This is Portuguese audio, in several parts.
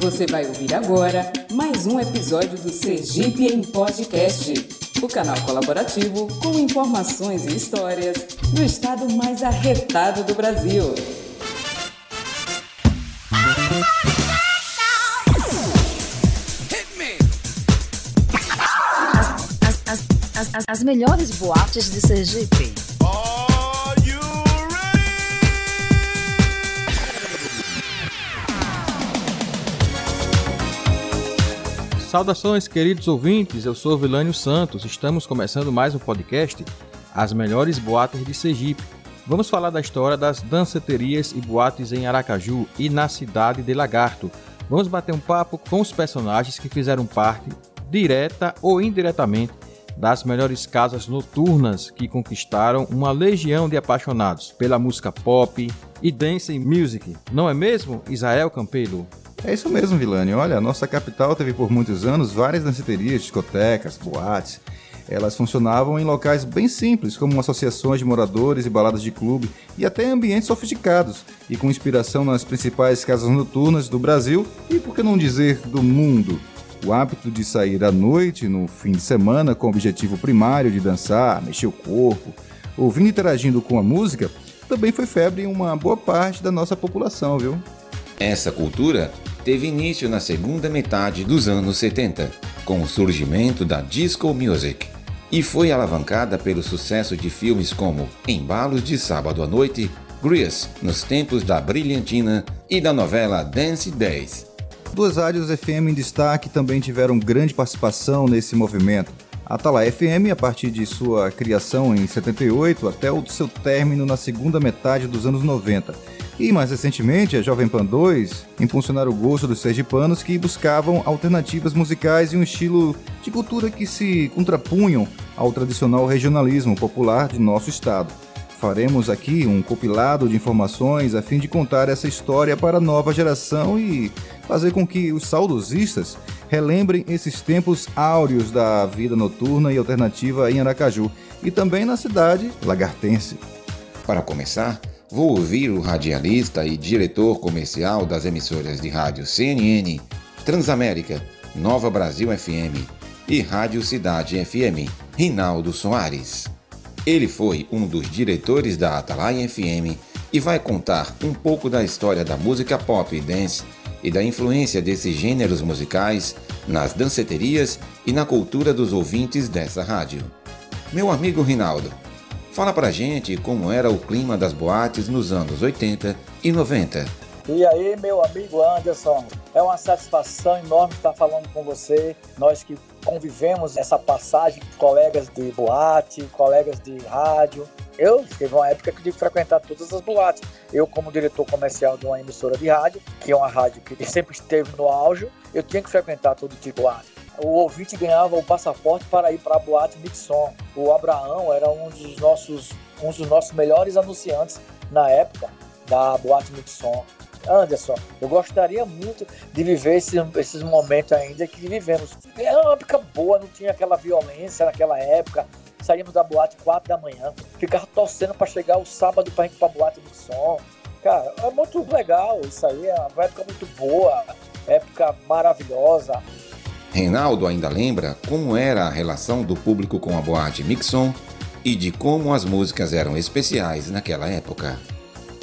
Você vai ouvir agora mais um episódio do Sergipe em Podcast, o canal colaborativo com informações e histórias do estado mais arretado do Brasil. As, as, as, as, melhores boates de Sergipe. Saudações, queridos ouvintes. Eu sou Vilânio Santos. Estamos começando mais um podcast, As Melhores Boates de Sergipe. Vamos falar da história das danceterias e boates em Aracaju e na cidade de Lagarto. Vamos bater um papo com os personagens que fizeram parte, direta ou indiretamente, das melhores casas noturnas que conquistaram uma legião de apaixonados pela música pop e dance music. Não é mesmo, Israel Campelo? É isso mesmo, Vilani. Olha, nossa capital teve por muitos anos várias danceterias, discotecas, boates. Elas funcionavam em locais bem simples, como associações de moradores e baladas de clube, e até ambientes sofisticados, e com inspiração nas principais casas noturnas do Brasil e, por que não dizer, do mundo. O hábito de sair à noite, no fim de semana, com o objetivo primário de dançar, mexer o corpo, ouvindo e interagindo com a música, também foi febre em uma boa parte da nossa população, viu? Essa cultura teve início na segunda metade dos anos 70, com o surgimento da disco music, e foi alavancada pelo sucesso de filmes como Embalos de Sábado à Noite, Grease, nos tempos da Brilhantina e da novela Dance Days. Duas rádios FM em destaque também tiveram grande participação nesse movimento. A Atala FM, a partir de sua criação em 78 até o seu término na segunda metade dos anos 90 e mais recentemente, a Jovem Pan 2 impulsionaram o gosto dos sergipanos que buscavam alternativas musicais e um estilo de cultura que se contrapunham ao tradicional regionalismo popular de nosso estado. Faremos aqui um compilado de informações a fim de contar essa história para a nova geração e fazer com que os saudosistas relembrem esses tempos áureos da vida noturna e alternativa em Aracaju e também na cidade lagartense. Para começar, vou ouvir o radialista e diretor comercial das emissoras de rádio CNN, Transamérica, Nova Brasil FM e Rádio Cidade FM, Rinaldo Soares. Ele foi um dos diretores da Atalaia FM e vai contar um pouco da história da música pop e dance e da influência desses gêneros musicais nas danceterias e na cultura dos ouvintes dessa rádio. Meu amigo Rinaldo, Fala pra gente como era o clima das boates nos anos 80 e 90. E aí, meu amigo Anderson, é uma satisfação enorme estar falando com você. Nós que convivemos essa passagem, colegas de boate, colegas de rádio. Eu teve uma época que tive que frequentar todas as boates. Eu, como diretor comercial de uma emissora de rádio, que é uma rádio que sempre esteve no auge, eu tinha que frequentar todo tipo de boate o ouvinte ganhava o passaporte para ir para a boate Mixon. O Abraão era um dos nossos, um dos nossos melhores anunciantes na época da boate Mixon. Anderson, eu gostaria muito de viver esse, esses momentos ainda que vivemos. Era uma época boa, não tinha aquela violência naquela época. Saímos da boate 4 da manhã, ficava torcendo para chegar o sábado para ir para a boate Mixon. Cara, é muito legal isso aí, é uma época muito boa, época maravilhosa. Reinaldo ainda lembra como era a relação do público com a boate Mixon e de como as músicas eram especiais naquela época.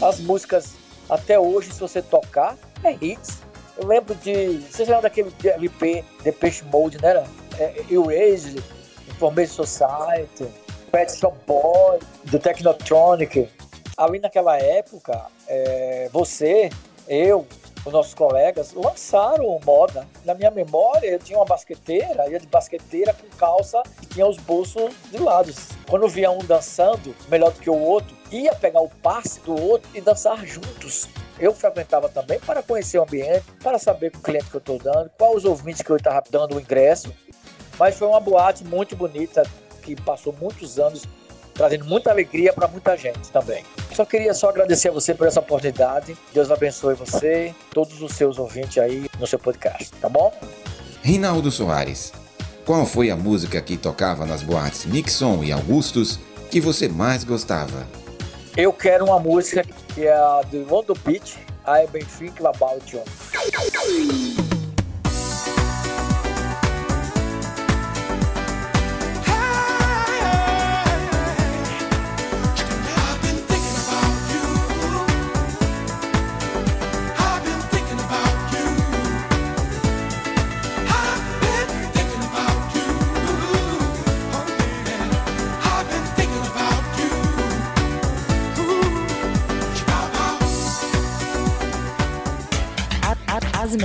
As músicas, até hoje, se você tocar, é hits. Eu lembro de. Vocês lembram daquele LP Depeche Mode, né? É, Erased, Information Society, Pet Shop Boy, do Technotronic. Ali naquela época, é, você, eu, os nossos colegas lançaram moda. Na minha memória, eu tinha uma basqueteira, ia de basqueteira com calça e tinha os bolsos de lados. Quando via um dançando melhor do que o outro, ia pegar o passe do outro e dançar juntos. Eu frequentava também para conhecer o ambiente, para saber com o cliente que eu estou dando, quais os ouvintes que eu estava dando o ingresso. Mas foi uma boate muito bonita, que passou muitos anos trazendo muita alegria para muita gente também. Só queria só agradecer a você por essa oportunidade. Deus abençoe você, todos os seus ouvintes aí no seu podcast, tá bom? Rinaldo Soares, qual foi a música que tocava nas boates Nixon e Augustus que você mais gostava? Eu quero uma música que é a do Rondo Beach, I've been thinking about you.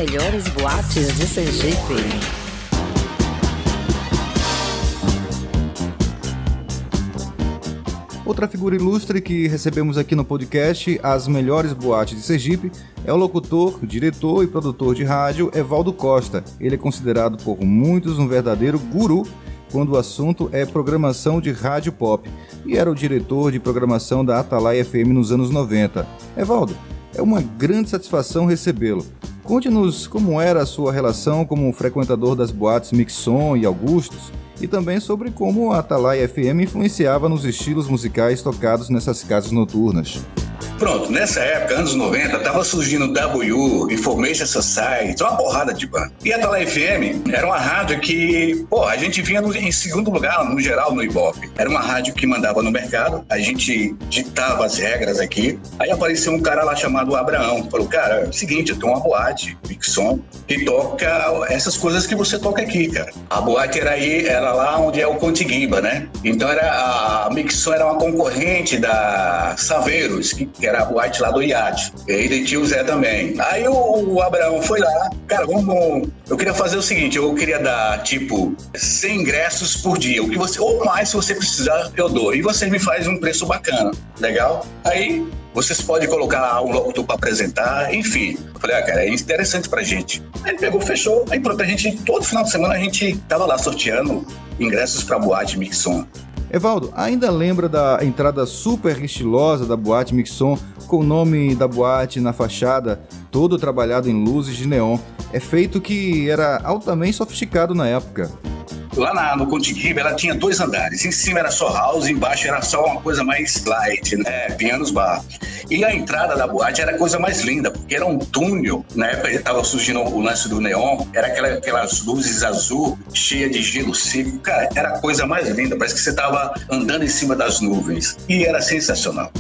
Melhores boates de Sergipe. Outra figura ilustre que recebemos aqui no podcast As Melhores Boates de Sergipe é o locutor, diretor e produtor de rádio Evaldo Costa. Ele é considerado por muitos um verdadeiro guru quando o assunto é programação de rádio pop e era o diretor de programação da Atalaia FM nos anos 90. Evaldo, é uma grande satisfação recebê-lo. Conte-nos como era a sua relação como frequentador das boates Mixon e Augustos e também sobre como a Atalaia FM influenciava nos estilos musicais tocados nessas casas noturnas. Pronto, nessa época, anos 90, tava surgindo W, Information Society, uma porrada de banda. E a Tala FM era uma rádio que, pô, a gente vinha no, em segundo lugar, no geral, no Ibope. Era uma rádio que mandava no mercado, a gente ditava as regras aqui. Aí apareceu um cara lá chamado Abraão. Falou, cara, é o seguinte, eu tenho uma boate, Mixon, que toca essas coisas que você toca aqui, cara. A boate era aí, era lá onde é o Contiguiba, né? Então era, a Mixon era uma concorrente da Saveiros, que era a boate lá do iate. Ele tinha o Zé também. Aí o, o, Abraão foi lá, cara, vamos. Eu queria fazer o seguinte: eu queria dar, tipo, 100 ingressos por dia. O que você, ou mais, se você precisar, eu dou. E você me faz um preço bacana. Legal? Aí vocês podem colocar um locutor para apresentar, enfim. Eu falei, ah, cara, é interessante pra gente. Aí ele pegou, fechou. Aí pronto, a gente, todo final de semana, a gente tava lá sorteando ingressos pra boate Mixon. Evaldo, ainda lembra da entrada super estilosa da boate Mixon com o nome da boate na fachada, todo trabalhado em luzes de neon? É feito que era altamente sofisticado na época. Lá na, no Contiguiba, ela tinha dois andares. Em cima era só house, embaixo era só uma coisa mais light, né? Pianos bar. E a entrada da boate era a coisa mais linda, porque era um túnel. Na época estava surgindo o lance do neon, era aquela, aquelas luzes azul, cheia de gelo seco. Cara, era a coisa mais linda, parece que você estava andando em cima das nuvens. E era sensacional.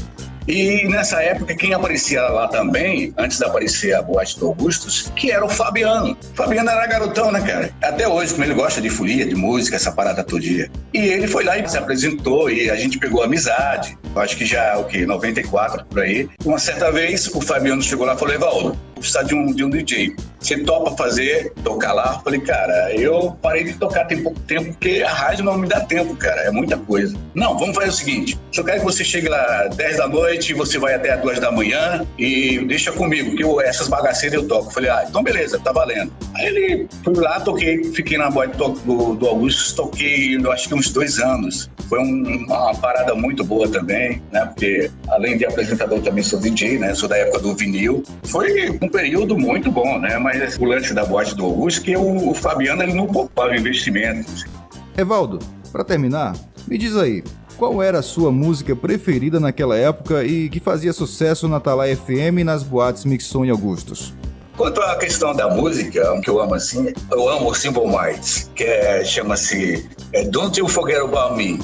E nessa época, quem aparecia lá também, antes de aparecer a Boate do Augustus, que era o Fabiano. Fabiano era garotão, né, cara? Até hoje, como ele gosta de folia, de música, essa parada todo dia. E ele foi lá e se apresentou e a gente pegou amizade. Eu acho que já, o quê? 94 por aí. Uma certa vez, o Fabiano chegou lá e falou: Evaldo, precisar de um, de um DJ. Você topa fazer, tocar lá? Eu falei, cara, eu parei de tocar tem pouco tempo porque a rádio não me dá tempo, cara. É muita coisa. Não, vamos fazer o seguinte: eu quero que você chegue lá 10 da noite, você vai até as 2 da manhã e deixa comigo, que eu, essas bagaceiras eu toco. Eu falei, ah, então beleza, tá valendo. Aí ele fui lá, toquei, fiquei na boate do, do Augusto, toquei, eu acho que uns dois anos. Foi um, uma parada muito boa também, né? Porque além de apresentador, também sou DJ, né? Sou da época do vinil. Foi um período muito bom, né? Mas o lance da boate do Augusto, que o, o Fabiano ele não poupava investimentos. Evaldo, para terminar, me diz aí, qual era a sua música preferida naquela época e que fazia sucesso na Talai FM e nas boates Mixon e Augustos? Quanto à questão da música, que eu amo assim, eu amo o Simple Minds, que é, chama-se é, Don't You Forget About Me.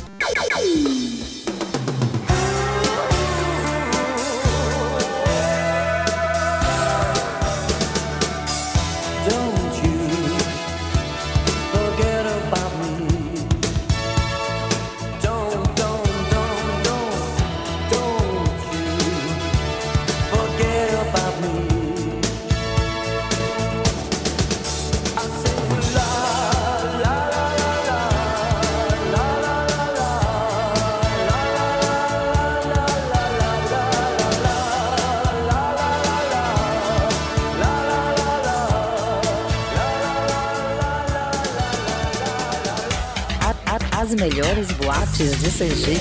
Melhores boates de Sergipe.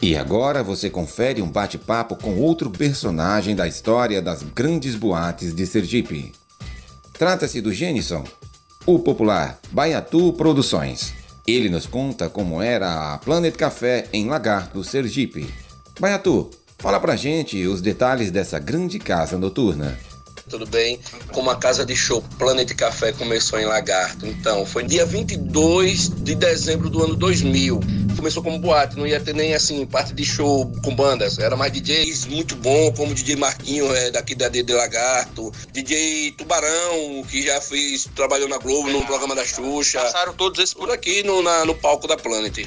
E agora você confere um bate-papo com outro personagem da história das grandes boates de Sergipe. Trata-se do Genison, o popular Baiatu Produções. Ele nos conta como era a Planet Café em Lagarto, Sergipe. Baiatu, Fala pra gente os detalhes dessa grande casa noturna tudo bem? Como a casa de show Planet Café começou em Lagarto. Então, foi dia 22 de dezembro do ano 2000. Começou como boate, não ia ter nem assim parte de show com bandas. Era mais DJs muito bom, como DJ Marquinho, é, daqui da de Lagarto, DJ Tubarão, que já fez, trabalhou na Globo, no programa da Xuxa. Passaram todos esses por aqui no, na, no palco da Planet.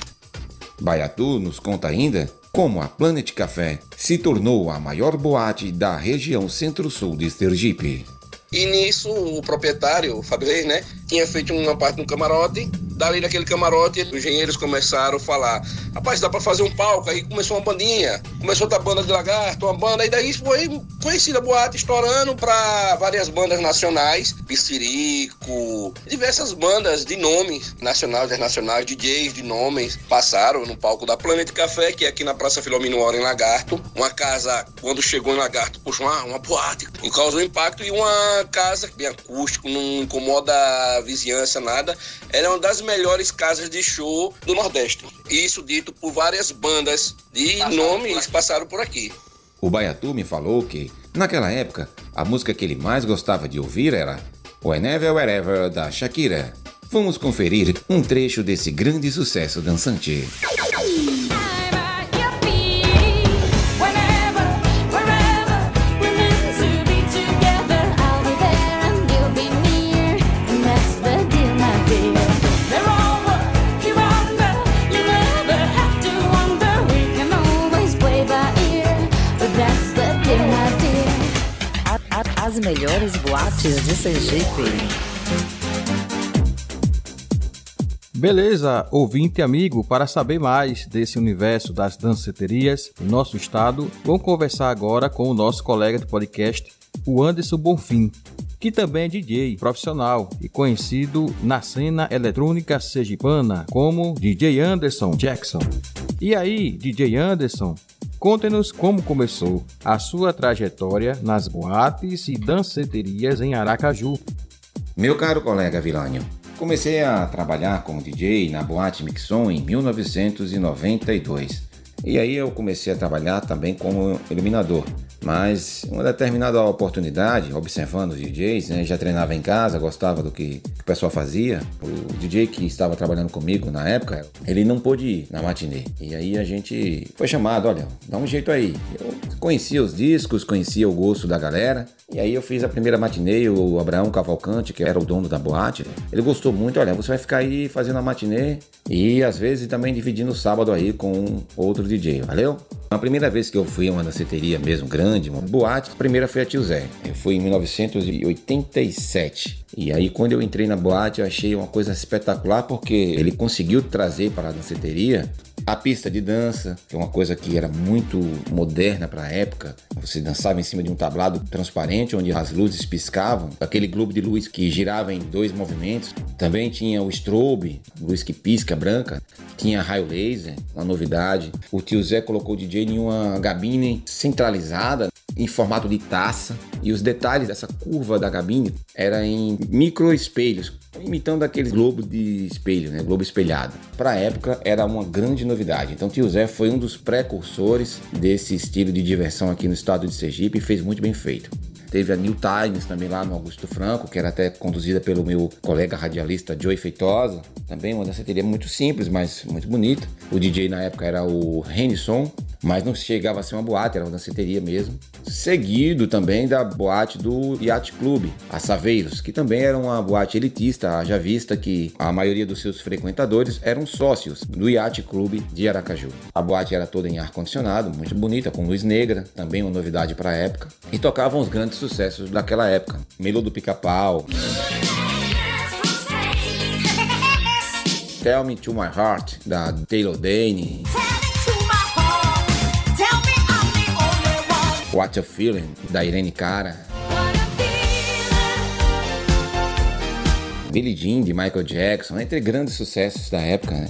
Baiatu nos conta ainda como a Planet Café se tornou a maior boate da região centro-sul de Sergipe. E nisso o proprietário, o Fabrei, né, tinha feito uma parte no camarote. Dali daquele camarote, os engenheiros começaram a falar: rapaz, dá para fazer um palco. Aí começou uma bandinha, começou a banda de lagarto, uma banda, e daí foi conhecida boate, estourando para várias bandas nacionais, Pissirico, diversas bandas de nomes nacionais, internacionais, DJs de nomes, passaram no palco da Planet Café, que é aqui na Praça Filomeno Hora, em Lagarto. Uma casa, quando chegou em Lagarto, puxou uma, uma boate, e causou impacto, e uma casa bem acústico, não incomoda a vizinhança, nada. Ela é uma das melhores casas de show do Nordeste. Isso dito por várias bandas de passaram nomes por passaram por aqui. O Baiatu me falou que, naquela época, a música que ele mais gostava de ouvir era Whenever Wherever da Shakira. Vamos conferir um trecho desse grande sucesso dançante. De Sergipe. Beleza, ouvinte amigo, para saber mais desse universo das danceterias no nosso estado, vamos conversar agora com o nosso colega do podcast, o Anderson Bonfim, que também é DJ profissional e conhecido na cena eletrônica sergipana como DJ Anderson Jackson. E aí, DJ Anderson, Conte-nos como começou a sua trajetória nas boates e danceterias em Aracaju. Meu caro colega Vilânio, comecei a trabalhar como DJ na boate Mixon em 1992. E aí eu comecei a trabalhar também como iluminador. Mas uma determinada oportunidade, observando os DJs, né, já treinava em casa, gostava do que, que, o pessoal fazia. O DJ que estava trabalhando comigo na época, ele não pôde ir na matinê. E aí a gente foi chamado, olha, dá um jeito aí. Eu conhecia os discos, conhecia o gosto da galera. E aí eu fiz a primeira matinê, o Abraão Cavalcante, que era o dono da boate, ele gostou muito, olha, você vai ficar aí fazendo a matinê e às vezes também dividindo o sábado aí com outro DJ, valeu? A primeira vez que eu fui a uma danceteria mesmo grande, uma boate, a primeira foi a Tio Zé. Eu fui em 1987. E aí quando eu entrei na boate, eu achei uma coisa espetacular porque ele conseguiu trazer para a danceteria a pista de dança, que é uma coisa que era muito moderna para a época. Você dançava em cima de um tablado transparente onde as luzes piscavam, aquele globo de luz que girava em dois movimentos. Também tinha o strobe, luz que pisca branca. Tinha raio laser, uma novidade. O tio Zé colocou o DJ em uma gabine centralizada em formato de taça e os detalhes dessa curva da cabine era em micro espelhos, imitando aqueles globo de espelho, né? Globo espelhado. Para a época era uma grande novidade. Então Tio Zé foi um dos precursores desse estilo de diversão aqui no estado de Sergipe e fez muito bem feito. Teve a New Times também lá no Augusto Franco, que era até conduzida pelo meu colega radialista Joey Feitosa. Também uma danceteria muito simples, mas muito bonita. O DJ na época era o Renison, mas não chegava a ser uma boate, era uma danceteria mesmo. Seguido também da boate do Yacht Club, a Saveiros, que também era uma boate elitista, haja vista que a maioria dos seus frequentadores eram sócios do Yacht Club de Aracaju. A boate era toda em ar-condicionado, muito bonita, com luz negra, também uma novidade para a época, e tocavam os grandes sucessos daquela época. Melo do Pica-Pau. Tell Me To My Heart, da Taylor Dane. What You Feeling, da Irene Cara. Billie Jean, de Michael Jackson, entre grandes sucessos da época, né?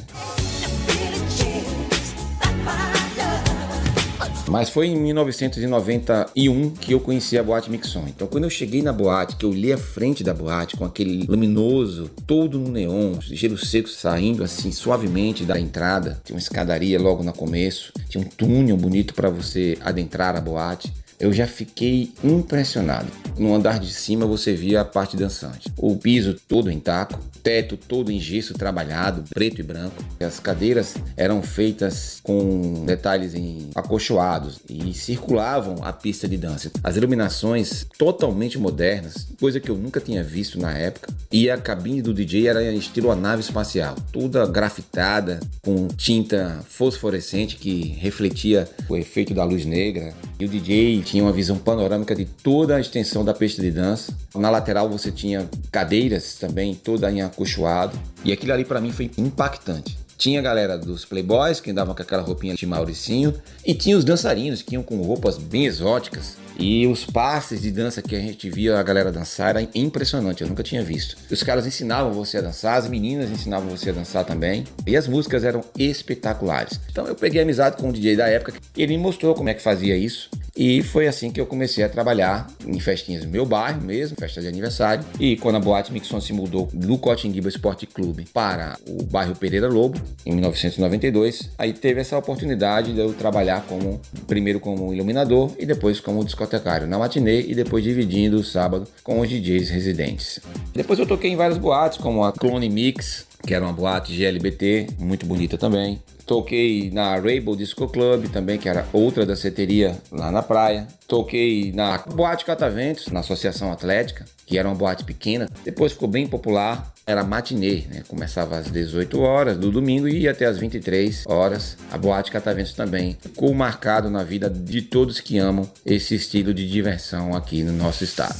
Mas foi em 1991 que eu conheci a Boate Mixon. Então, quando eu cheguei na boate, que eu olhei a frente da boate com aquele luminoso, todo no neon, gelo seco saindo assim suavemente da entrada, tinha uma escadaria logo no começo, tinha um túnel bonito para você adentrar a boate eu já fiquei impressionado. No andar de cima você via a parte dançante. O piso todo em taco, teto todo em gesso trabalhado, preto e branco. As cadeiras eram feitas com detalhes em acolchoados e circulavam a pista de dança. As iluminações totalmente modernas, coisa que eu nunca tinha visto na época. E a cabine do DJ era em estilo a nave espacial, toda grafitada com tinta fosforescente que refletia o efeito da luz negra. E o DJ tinha uma visão panorâmica de toda a extensão da pista de dança. Na lateral você tinha cadeiras também, toda em acolchoado. E aquilo ali para mim foi impactante. Tinha a galera dos playboys que andavam com aquela roupinha de Mauricinho e tinha os dançarinos que iam com roupas bem exóticas. E os passes de dança que a gente via a galera dançar era impressionante, eu nunca tinha visto. Os caras ensinavam você a dançar, as meninas ensinavam você a dançar também, e as músicas eram espetaculares. Então eu peguei amizade com o DJ da época, ele me mostrou como é que fazia isso. E foi assim que eu comecei a trabalhar em festinhas no meu bairro mesmo, festa de aniversário. E quando a Boate Mixon se mudou do Cotinguiba Esporte Clube para o bairro Pereira Lobo, em 1992, aí teve essa oportunidade de eu trabalhar como primeiro como iluminador e depois como discotecário na matinê e depois dividindo o sábado com os DJs residentes. Depois eu toquei em várias boates, como a Clone Mix, que era uma boate GLBT, muito bonita também. Toquei na Rainbow Disco Club também, que era outra danceteria lá na praia. Toquei na Boate Cataventos, na Associação Atlética, que era uma boate pequena. Depois ficou bem popular, era matinê, né? Começava às 18 horas do domingo e ia até às 23 horas. A Boate Cataventos também ficou marcado na vida de todos que amam esse estilo de diversão aqui no nosso estado.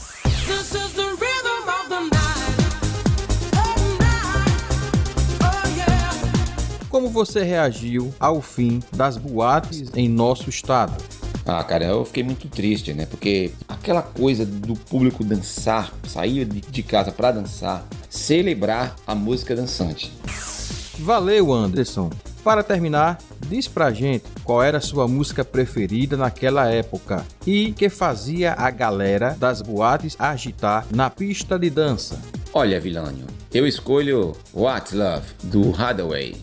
Como você reagiu ao fim das boates em nosso estado? Ah, cara, eu fiquei muito triste, né? Porque aquela coisa do público dançar, sair de casa para dançar, celebrar a música dançante. Valeu, Anderson. Para terminar, diz pra gente qual era a sua música preferida naquela época e que fazia a galera das boates agitar na pista de dança. Olha, Vilânio, eu escolho What's Love, do Hathaway.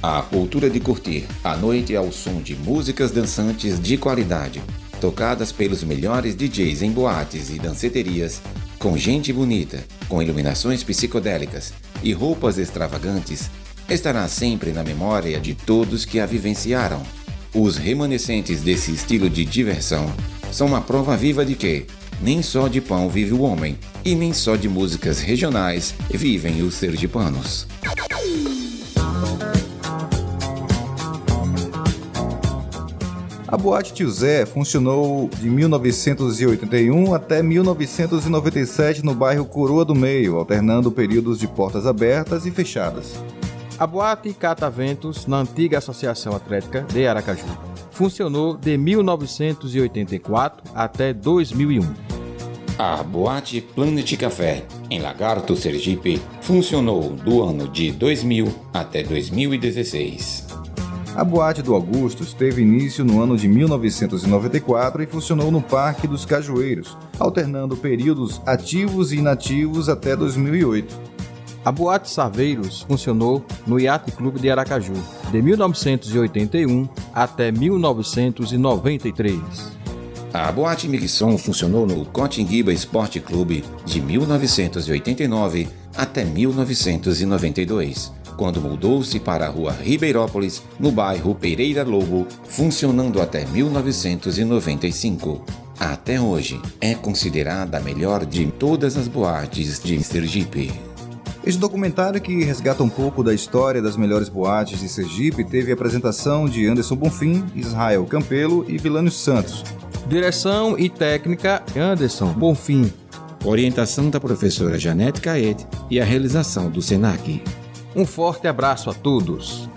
A cultura de curtir a noite ao som de músicas dançantes de qualidade, tocadas pelos melhores DJs em boates e danceterias, com gente bonita, com iluminações psicodélicas e roupas extravagantes, estará sempre na memória de todos que a vivenciaram. Os remanescentes desse estilo de diversão são uma prova viva de que nem só de pão vive o homem e nem só de músicas regionais vivem os sergipanos. A Boate Tio Zé funcionou de 1981 até 1997 no bairro Coroa do Meio, alternando períodos de portas abertas e fechadas. A Boate Cataventos, na antiga Associação Atlética de Aracaju, funcionou de 1984 até 2001. A Boate Planet Café, em Lagarto, Sergipe, funcionou do ano de 2000 até 2016. A Boate do Augustus teve início no ano de 1994 e funcionou no Parque dos Cajueiros, alternando períodos ativos e inativos até 2008. A Boate Saveiros funcionou no Yacht Clube de Aracaju, de 1981 até 1993. A Boate Miguisson funcionou no Cotinguiba Esporte Clube de 1989 até 1992 quando mudou-se para a rua Ribeirópolis, no bairro Pereira Lobo, funcionando até 1995. Até hoje, é considerada a melhor de todas as boates de Sergipe. Este documentário que resgata um pouco da história das melhores boates de Sergipe teve a apresentação de Anderson Bonfim, Israel Campelo e Vilânio Santos. Direção e técnica Anderson Bonfim. Orientação da professora Janete Caete e a realização do SENAC. Um forte abraço a todos.